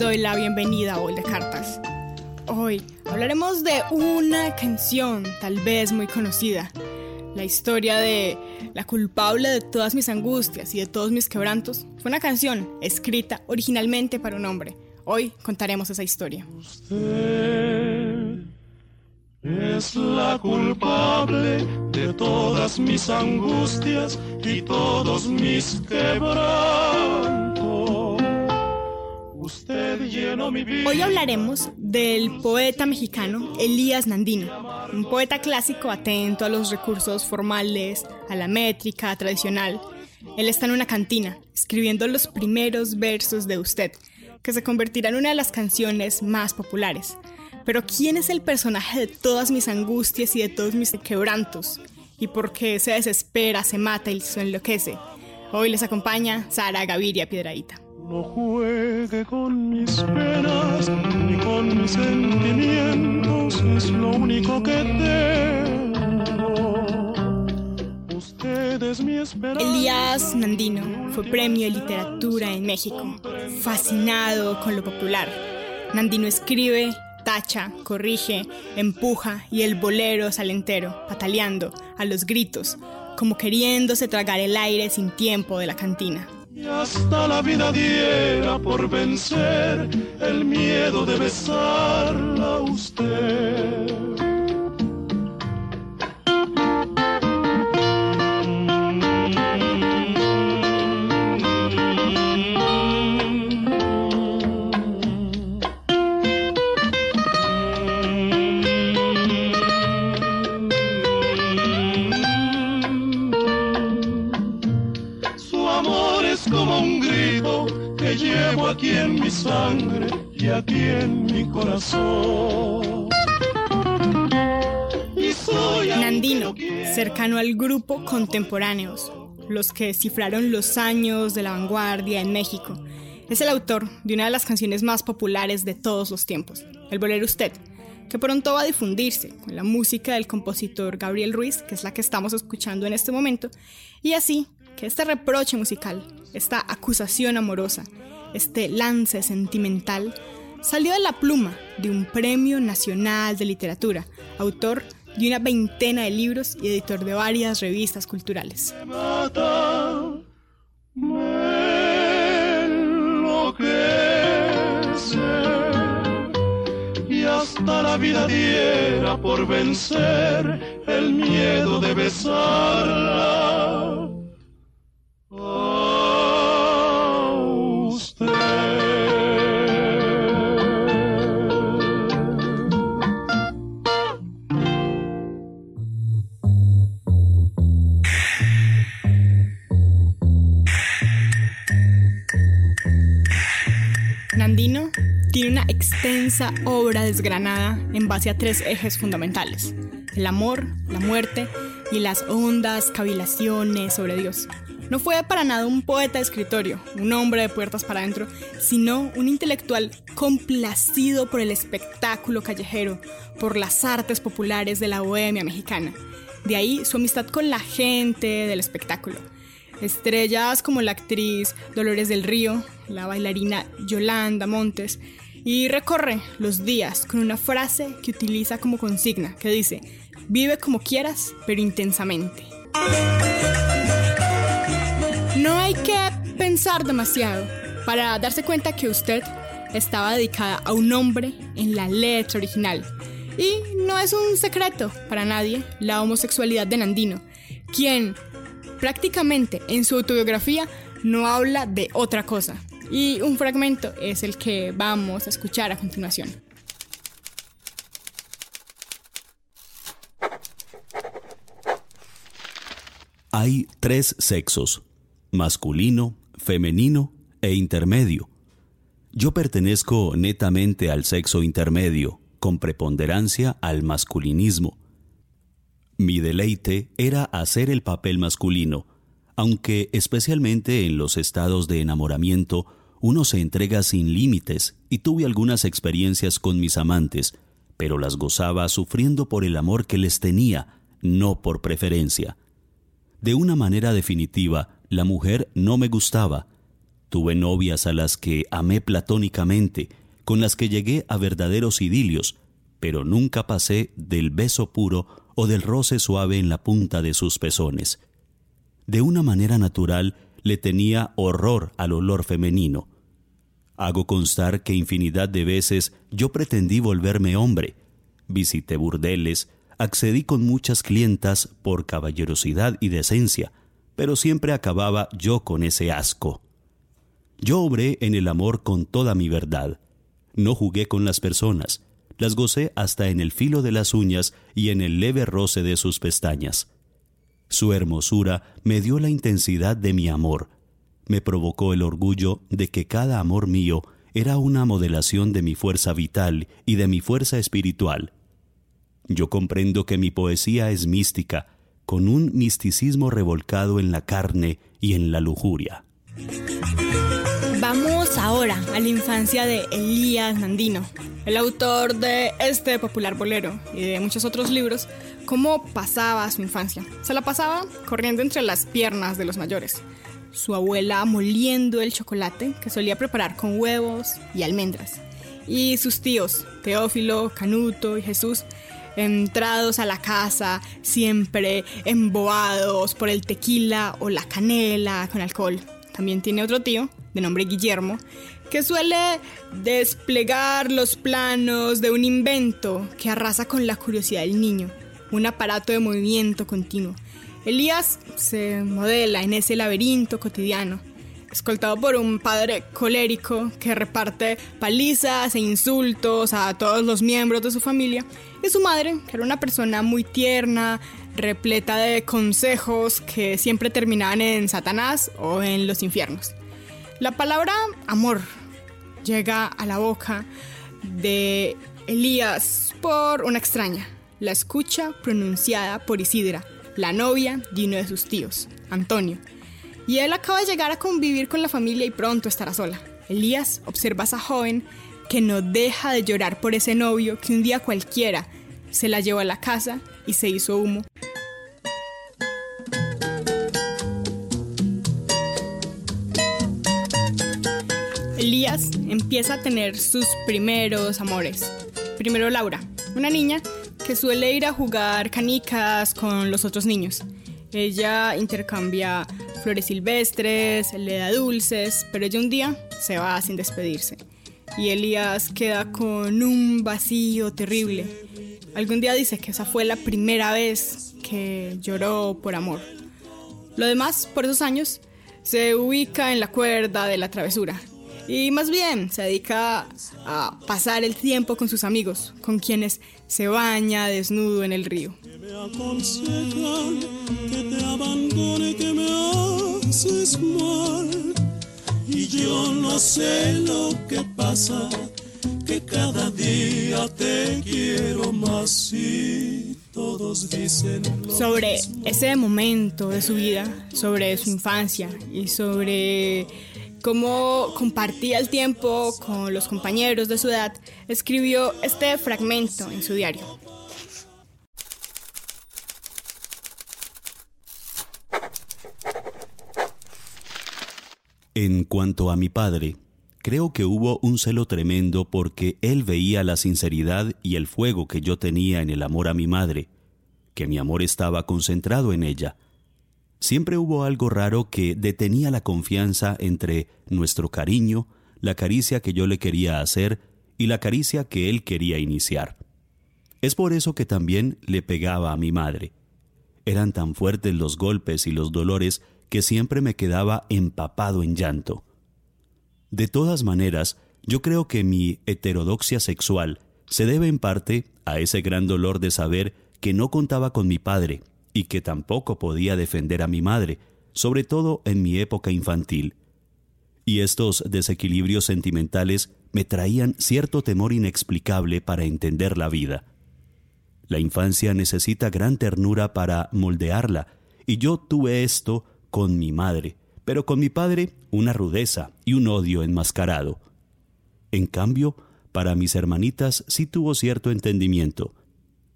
doy la bienvenida a Hoy de Cartas. Hoy hablaremos de una canción tal vez muy conocida, la historia de la culpable de todas mis angustias y de todos mis quebrantos. Fue una canción escrita originalmente para un hombre. Hoy contaremos esa historia. Usted es la culpable de todas mis angustias y todos mis quebrantos. Hoy hablaremos del poeta mexicano Elías Nandino, un poeta clásico atento a los recursos formales, a la métrica tradicional. Él está en una cantina, escribiendo los primeros versos de Usted, que se convertirá en una de las canciones más populares. Pero ¿quién es el personaje de todas mis angustias y de todos mis quebrantos? ¿Y por qué se desespera, se mata y se enloquece? Hoy les acompaña Sara Gaviria Piedradita. No juegue con mis penas ni con mis sentimientos, es lo único que tengo. Usted es mi esperanza. Elías Nandino fue premio de literatura en México, fascinado con lo popular. Nandino escribe, tacha, corrige, empuja y el bolero sale entero, pataleando, a los gritos, como queriéndose tragar el aire sin tiempo de la cantina. Y hasta la vida diera por vencer el miedo de besarla a usted. Aquí en mi sangre y aquí en mi corazón. Nandino, cercano al grupo Contemporáneos, los que cifraron los años de la vanguardia en México. Es el autor de una de las canciones más populares de todos los tiempos, El Bolero Usted, que pronto va a difundirse con la música del compositor Gabriel Ruiz, que es la que estamos escuchando en este momento, y así que este reproche musical, esta acusación amorosa, este lance sentimental, salió de la pluma de un Premio Nacional de Literatura, autor de una veintena de libros y editor de varias revistas culturales. la vida diera por vencer el miedo de besarla extensa obra desgranada en base a tres ejes fundamentales, el amor, la muerte y las hondas cavilaciones sobre Dios. No fue para nada un poeta de escritorio, un hombre de puertas para adentro, sino un intelectual complacido por el espectáculo callejero, por las artes populares de la bohemia mexicana. De ahí su amistad con la gente del espectáculo Estrellas como la actriz Dolores del Río, la bailarina Yolanda Montes, y recorre los días con una frase que utiliza como consigna, que dice, vive como quieras, pero intensamente. No hay que pensar demasiado para darse cuenta que usted estaba dedicada a un hombre en la letra original. Y no es un secreto para nadie la homosexualidad de Nandino, quien prácticamente en su autobiografía no habla de otra cosa. Y un fragmento es el que vamos a escuchar a continuación. Hay tres sexos, masculino, femenino e intermedio. Yo pertenezco netamente al sexo intermedio, con preponderancia al masculinismo. Mi deleite era hacer el papel masculino, aunque especialmente en los estados de enamoramiento uno se entrega sin límites y tuve algunas experiencias con mis amantes, pero las gozaba sufriendo por el amor que les tenía, no por preferencia. De una manera definitiva, la mujer no me gustaba. Tuve novias a las que amé platónicamente, con las que llegué a verdaderos idilios, pero nunca pasé del beso puro o del roce suave en la punta de sus pezones. De una manera natural le tenía horror al olor femenino. Hago constar que infinidad de veces yo pretendí volverme hombre. Visité burdeles, accedí con muchas clientas por caballerosidad y decencia, pero siempre acababa yo con ese asco. Yo obré en el amor con toda mi verdad. No jugué con las personas, las gocé hasta en el filo de las uñas y en el leve roce de sus pestañas. Su hermosura me dio la intensidad de mi amor, me provocó el orgullo de que cada amor mío era una modelación de mi fuerza vital y de mi fuerza espiritual. Yo comprendo que mi poesía es mística, con un misticismo revolcado en la carne y en la lujuria. Vamos ahora a la infancia de Elías Nandino, el autor de este popular bolero y de muchos otros libros, cómo pasaba su infancia. Se la pasaba corriendo entre las piernas de los mayores. Su abuela moliendo el chocolate que solía preparar con huevos y almendras. Y sus tíos, Teófilo, Canuto y Jesús, entrados a la casa, siempre emboados por el tequila o la canela con alcohol. También tiene otro tío, de nombre Guillermo, que suele desplegar los planos de un invento que arrasa con la curiosidad del niño, un aparato de movimiento continuo. Elías se modela en ese laberinto cotidiano, escoltado por un padre colérico que reparte palizas e insultos a todos los miembros de su familia, y su madre, que era una persona muy tierna, repleta de consejos que siempre terminaban en Satanás o en los infiernos. La palabra amor llega a la boca de Elías por una extraña, la escucha pronunciada por Isidra, la novia de uno de sus tíos, Antonio y él acaba de llegar a convivir con la familia y pronto estará sola. Elías observa a esa joven que no deja de llorar por ese novio que un día cualquiera se la llevó a la casa y se hizo humo. Elías empieza a tener sus primeros amores. Primero Laura, una niña que suele ir a jugar canicas con los otros niños. Ella intercambia flores silvestres, le da dulces, pero ella un día se va sin despedirse. Y Elías queda con un vacío terrible. Algún día dice que esa fue la primera vez que lloró por amor. Lo demás, por esos años, se ubica en la cuerda de la travesura. Y más bien se dedica a pasar el tiempo con sus amigos, con quienes se baña desnudo en el río que te abandone, que me haces mal. Y yo no sé lo que pasa, que cada día te quiero más y todos dicen. sobre ese momento de su vida, sobre su infancia y sobre cómo compartía el tiempo con los compañeros de su edad, escribió este fragmento en su diario. En cuanto a mi padre, creo que hubo un celo tremendo porque él veía la sinceridad y el fuego que yo tenía en el amor a mi madre, que mi amor estaba concentrado en ella. Siempre hubo algo raro que detenía la confianza entre nuestro cariño, la caricia que yo le quería hacer y la caricia que él quería iniciar. Es por eso que también le pegaba a mi madre. Eran tan fuertes los golpes y los dolores que siempre me quedaba empapado en llanto. De todas maneras, yo creo que mi heterodoxia sexual se debe en parte a ese gran dolor de saber que no contaba con mi padre y que tampoco podía defender a mi madre, sobre todo en mi época infantil. Y estos desequilibrios sentimentales me traían cierto temor inexplicable para entender la vida. La infancia necesita gran ternura para moldearla, y yo tuve esto con mi madre, pero con mi padre una rudeza y un odio enmascarado. En cambio, para mis hermanitas sí tuvo cierto entendimiento.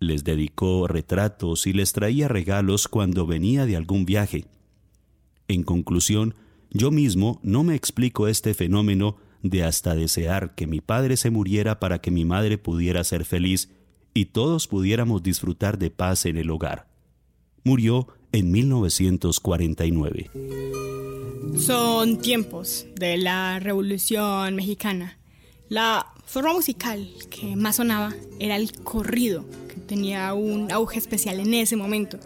Les dedicó retratos y les traía regalos cuando venía de algún viaje. En conclusión, Yo mismo no me explico este fenómeno de hasta desear que mi padre se muriera para que mi madre pudiera ser feliz y todos pudiéramos disfrutar de paz en el hogar. Murió en 1949. Son tiempos de la Revolución Mexicana. La forma musical que más sonaba era el corrido, que tenía un auge especial en ese momento.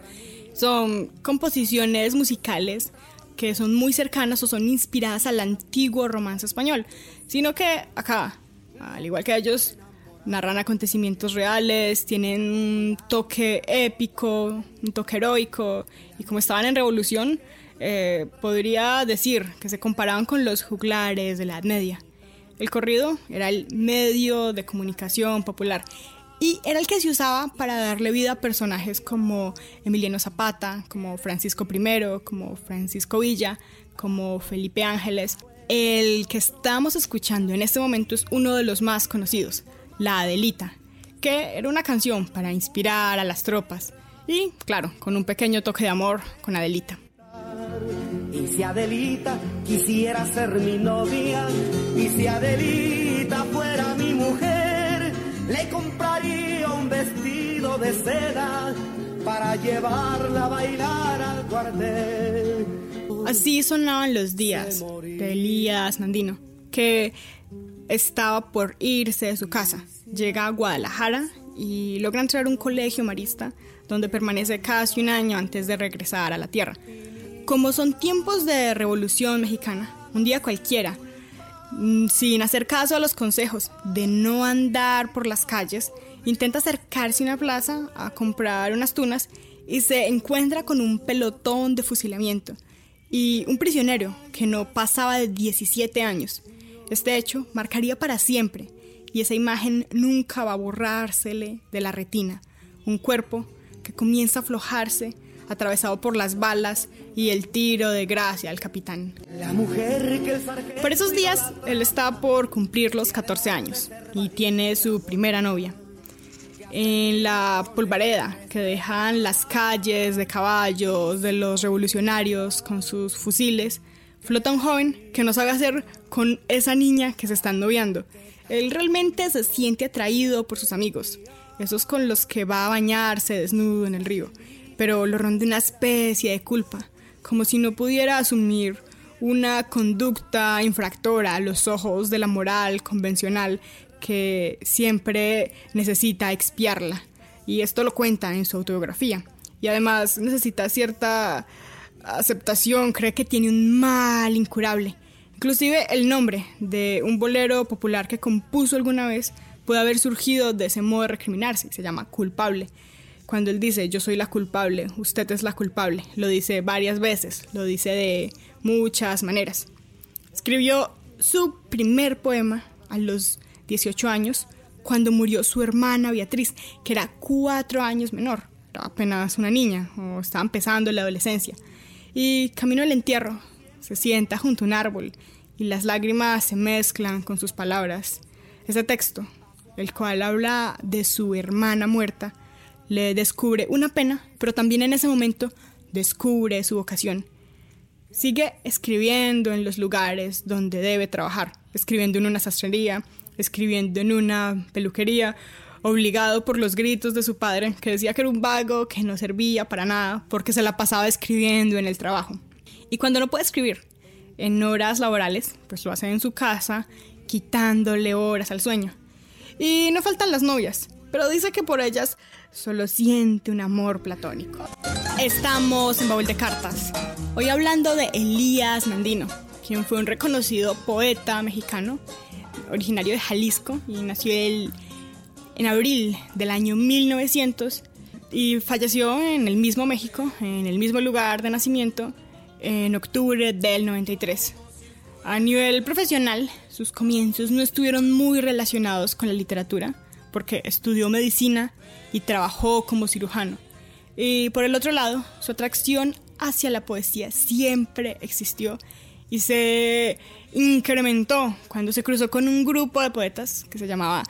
Son composiciones musicales que son muy cercanas o son inspiradas al antiguo romance español, sino que acá, al igual que ellos, narran acontecimientos reales, tienen un toque épico, un toque heroico, y como estaban en revolución, eh, podría decir que se comparaban con los juglares de la Edad Media. El corrido era el medio de comunicación popular y era el que se usaba para darle vida a personajes como Emiliano Zapata, como Francisco I, como Francisco Villa, como Felipe Ángeles. El que estamos escuchando en este momento es uno de los más conocidos, La Adelita, que era una canción para inspirar a las tropas y, claro, con un pequeño toque de amor con Adelita. Y si Adelita quisiera ser mi novia, y si Adelita fuera mi mujer, le compraría un vestido de seda para llevarla a bailar al cuartel. Así sonaban los días de Elías Nandino, que estaba por irse de su casa. Llega a Guadalajara y logra entrar a un colegio marista donde permanece casi un año antes de regresar a la tierra. Como son tiempos de revolución mexicana, un día cualquiera, Mm, sin hacer caso a los consejos de no andar por las calles, intenta acercarse a una plaza a comprar unas tunas y se encuentra con un pelotón de fusilamiento y un prisionero que no pasaba de 17 años. Este hecho marcaría para siempre y esa imagen nunca va a borrársele de la retina. Un cuerpo que comienza a aflojarse atravesado por las balas y el tiro de gracia al capitán. Por esos días, él está por cumplir los 14 años y tiene su primera novia. En la polvareda que dejan las calles de caballos de los revolucionarios con sus fusiles, flota un joven que no sabe hacer con esa niña que se están noviando. Él realmente se siente atraído por sus amigos, esos con los que va a bañarse desnudo en el río pero lo ronda una especie de culpa, como si no pudiera asumir una conducta infractora a los ojos de la moral convencional que siempre necesita expiarla. Y esto lo cuenta en su autobiografía. Y además necesita cierta aceptación, cree que tiene un mal incurable. Inclusive el nombre de un bolero popular que compuso alguna vez puede haber surgido de ese modo de recriminarse, se llama culpable cuando él dice yo soy la culpable, usted es la culpable, lo dice varias veces, lo dice de muchas maneras. Escribió su primer poema a los 18 años cuando murió su hermana Beatriz, que era cuatro años menor, era apenas una niña o estaba empezando la adolescencia. Y camino al entierro, se sienta junto a un árbol y las lágrimas se mezclan con sus palabras. Ese texto, el cual habla de su hermana muerta, le descubre una pena, pero también en ese momento descubre su vocación. Sigue escribiendo en los lugares donde debe trabajar, escribiendo en una sastrería, escribiendo en una peluquería, obligado por los gritos de su padre, que decía que era un vago, que no servía para nada, porque se la pasaba escribiendo en el trabajo. Y cuando no puede escribir en horas laborales, pues lo hace en su casa, quitándole horas al sueño. Y no faltan las novias, pero dice que por ellas solo siente un amor platónico. Estamos en Baúl de Cartas, hoy hablando de Elías Nandino, quien fue un reconocido poeta mexicano, originario de Jalisco y nació en abril del año 1900 y falleció en el mismo México, en el mismo lugar de nacimiento, en octubre del 93. A nivel profesional, sus comienzos no estuvieron muy relacionados con la literatura, porque estudió medicina y trabajó como cirujano. Y por el otro lado, su atracción hacia la poesía siempre existió y se incrementó cuando se cruzó con un grupo de poetas que se llamaba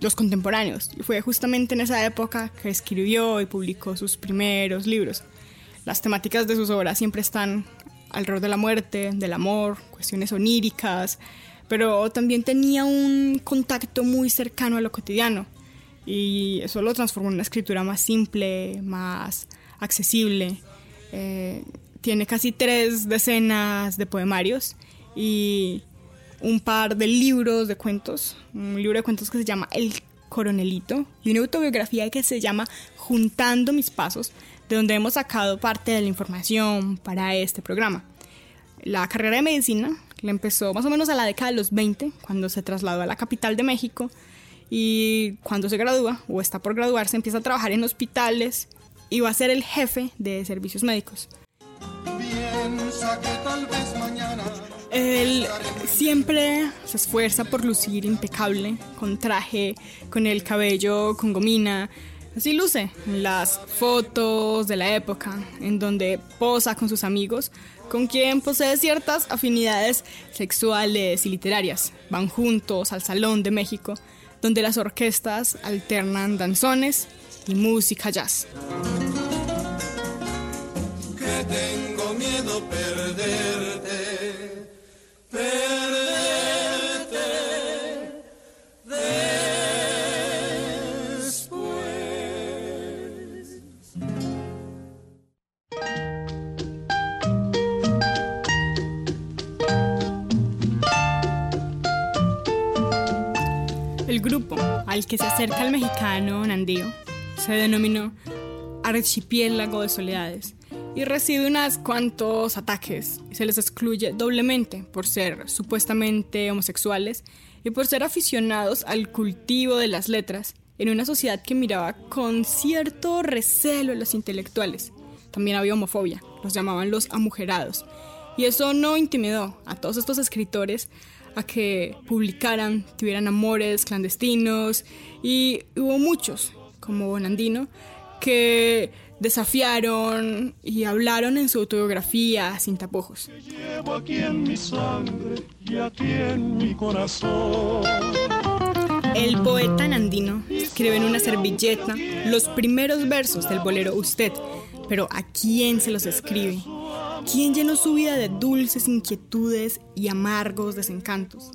Los Contemporáneos. Y fue justamente en esa época que escribió y publicó sus primeros libros. Las temáticas de sus obras siempre están alrededor de la muerte, del amor, cuestiones oníricas, pero también tenía un contacto muy cercano a lo cotidiano y eso lo transformó en una escritura más simple, más accesible. Eh, tiene casi tres decenas de poemarios y un par de libros de cuentos, un libro de cuentos que se llama El Coronelito y una autobiografía que se llama Juntando mis pasos, de donde hemos sacado parte de la información para este programa. La carrera de medicina la empezó más o menos a la década de los 20, cuando se trasladó a la capital de México y cuando se gradúa o está por graduarse empieza a trabajar en hospitales y va a ser el jefe de servicios médicos. Él siempre se esfuerza por lucir impecable, con traje, con el cabello con gomina. Así luce las fotos de la época, en donde posa con sus amigos, con quien posee ciertas afinidades sexuales y literarias. Van juntos al Salón de México, donde las orquestas alternan danzones y música jazz. Al que se acerca el mexicano Nandío se denominó Archipiélago de Soledades y recibe unos cuantos ataques se les excluye doblemente por ser supuestamente homosexuales y por ser aficionados al cultivo de las letras en una sociedad que miraba con cierto recelo a los intelectuales. También había homofobia, los llamaban los amujerados. Y eso no intimidó a todos estos escritores a que publicaran, tuvieran amores clandestinos y hubo muchos, como Bonandino, que desafiaron y hablaron en su autobiografía sin tapujos. El poeta Nandino escribe en una servilleta los primeros versos del bolero Usted, pero ¿a quién se los escribe? ¿Quién llenó su vida de dulces inquietudes y amargos desencantos?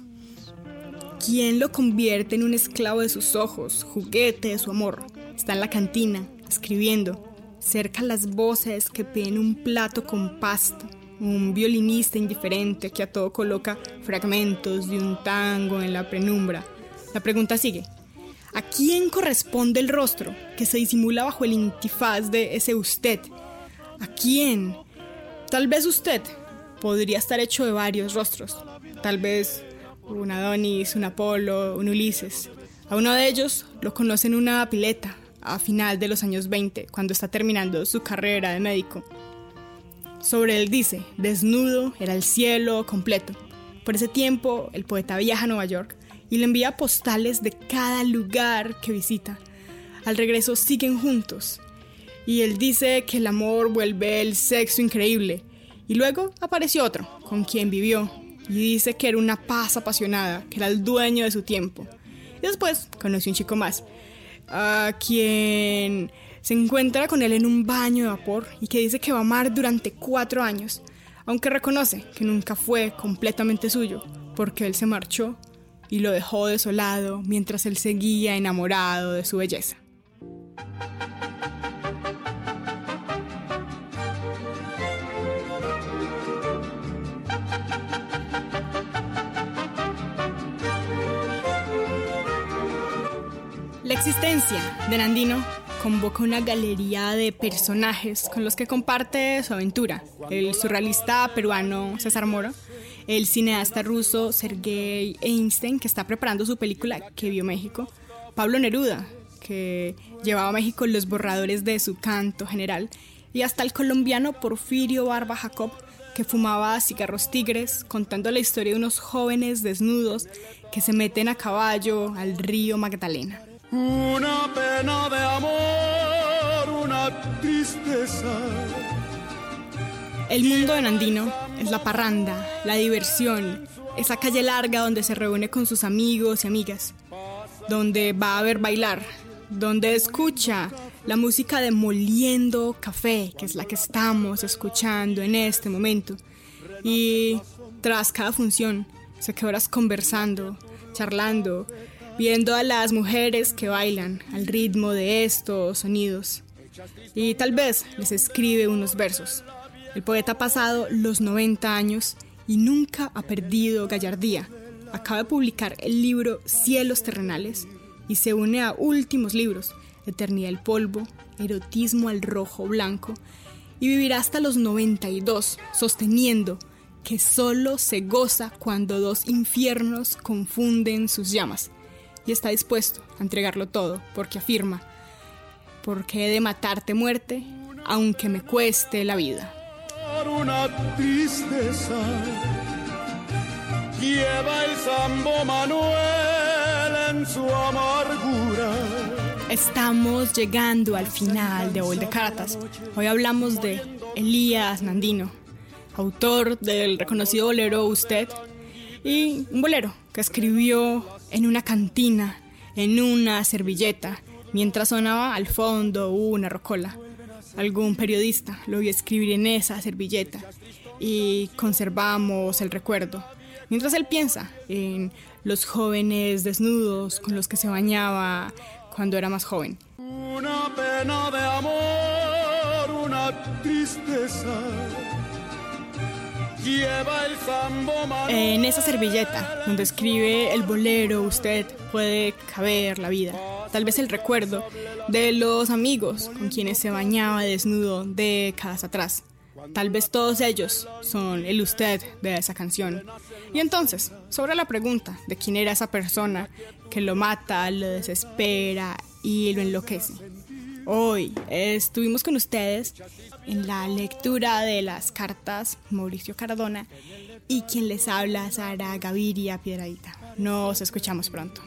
¿Quién lo convierte en un esclavo de sus ojos, juguete de su amor? Está en la cantina, escribiendo, cerca las voces que piden un plato con pasta, un violinista indiferente que a todo coloca fragmentos de un tango en la penumbra. La pregunta sigue. ¿A quién corresponde el rostro que se disimula bajo el intifaz de ese usted? ¿A quién? Tal vez usted podría estar hecho de varios rostros. Tal vez un Adonis, un Apolo, un Ulises. A uno de ellos lo conoce en una pileta a final de los años 20, cuando está terminando su carrera de médico. Sobre él dice, desnudo era el cielo completo. Por ese tiempo, el poeta viaja a Nueva York y le envía postales de cada lugar que visita. Al regreso siguen juntos. Y él dice que el amor vuelve el sexo increíble. Y luego apareció otro, con quien vivió. Y dice que era una paz apasionada, que era el dueño de su tiempo. Y después conoció un chico más, a quien se encuentra con él en un baño de vapor y que dice que va a amar durante cuatro años, aunque reconoce que nunca fue completamente suyo, porque él se marchó y lo dejó desolado mientras él seguía enamorado de su belleza. Existencia de Nandino convoca una galería de personajes con los que comparte su aventura. El surrealista peruano César Moro, el cineasta ruso Sergei Einstein, que está preparando su película que vio México, Pablo Neruda, que llevaba a México los borradores de su canto general, y hasta el colombiano Porfirio Barba Jacob, que fumaba cigarros tigres, contando la historia de unos jóvenes desnudos que se meten a caballo al río Magdalena. Una pena de amor, una tristeza. El mundo de Nandino es la parranda, la diversión, esa calle larga donde se reúne con sus amigos y amigas, donde va a ver bailar, donde escucha la música de Moliendo Café, que es la que estamos escuchando en este momento, Y tras cada función, se queda horas conversando, charlando, viendo a las mujeres que bailan al ritmo de estos sonidos. Y tal vez les escribe unos versos. El poeta ha pasado los 90 años y nunca ha perdido gallardía. Acaba de publicar el libro Cielos Terrenales y se une a últimos libros, Eternidad del Polvo, Erotismo al Rojo Blanco, y vivirá hasta los 92, sosteniendo que solo se goza cuando dos infiernos confunden sus llamas, y está dispuesto a entregarlo todo, porque afirma, porque he de matarte muerte, aunque me cueste la vida. Una tristeza lleva el Sambo Manuel en su amargura. Estamos llegando al final de Hoy de Cartas. Hoy hablamos de Elías Nandino, autor del reconocido bolero Usted, y un bolero que escribió en una cantina, en una servilleta, mientras sonaba al fondo una rocola. Algún periodista lo vio escribir en esa servilleta y conservamos el recuerdo. Mientras él piensa en los jóvenes desnudos con los que se bañaba cuando era más joven. Una pena de amor, una tristeza. En esa servilleta donde escribe el bolero, usted puede caber la vida. Tal vez el recuerdo de los amigos con quienes se bañaba desnudo décadas atrás. Tal vez todos ellos son el usted de esa canción. Y entonces, sobre la pregunta de quién era esa persona que lo mata, lo desespera y lo enloquece. Hoy estuvimos con ustedes en la lectura de las cartas Mauricio Cardona y quien les habla Sara Gaviria Piedradita. Nos escuchamos pronto.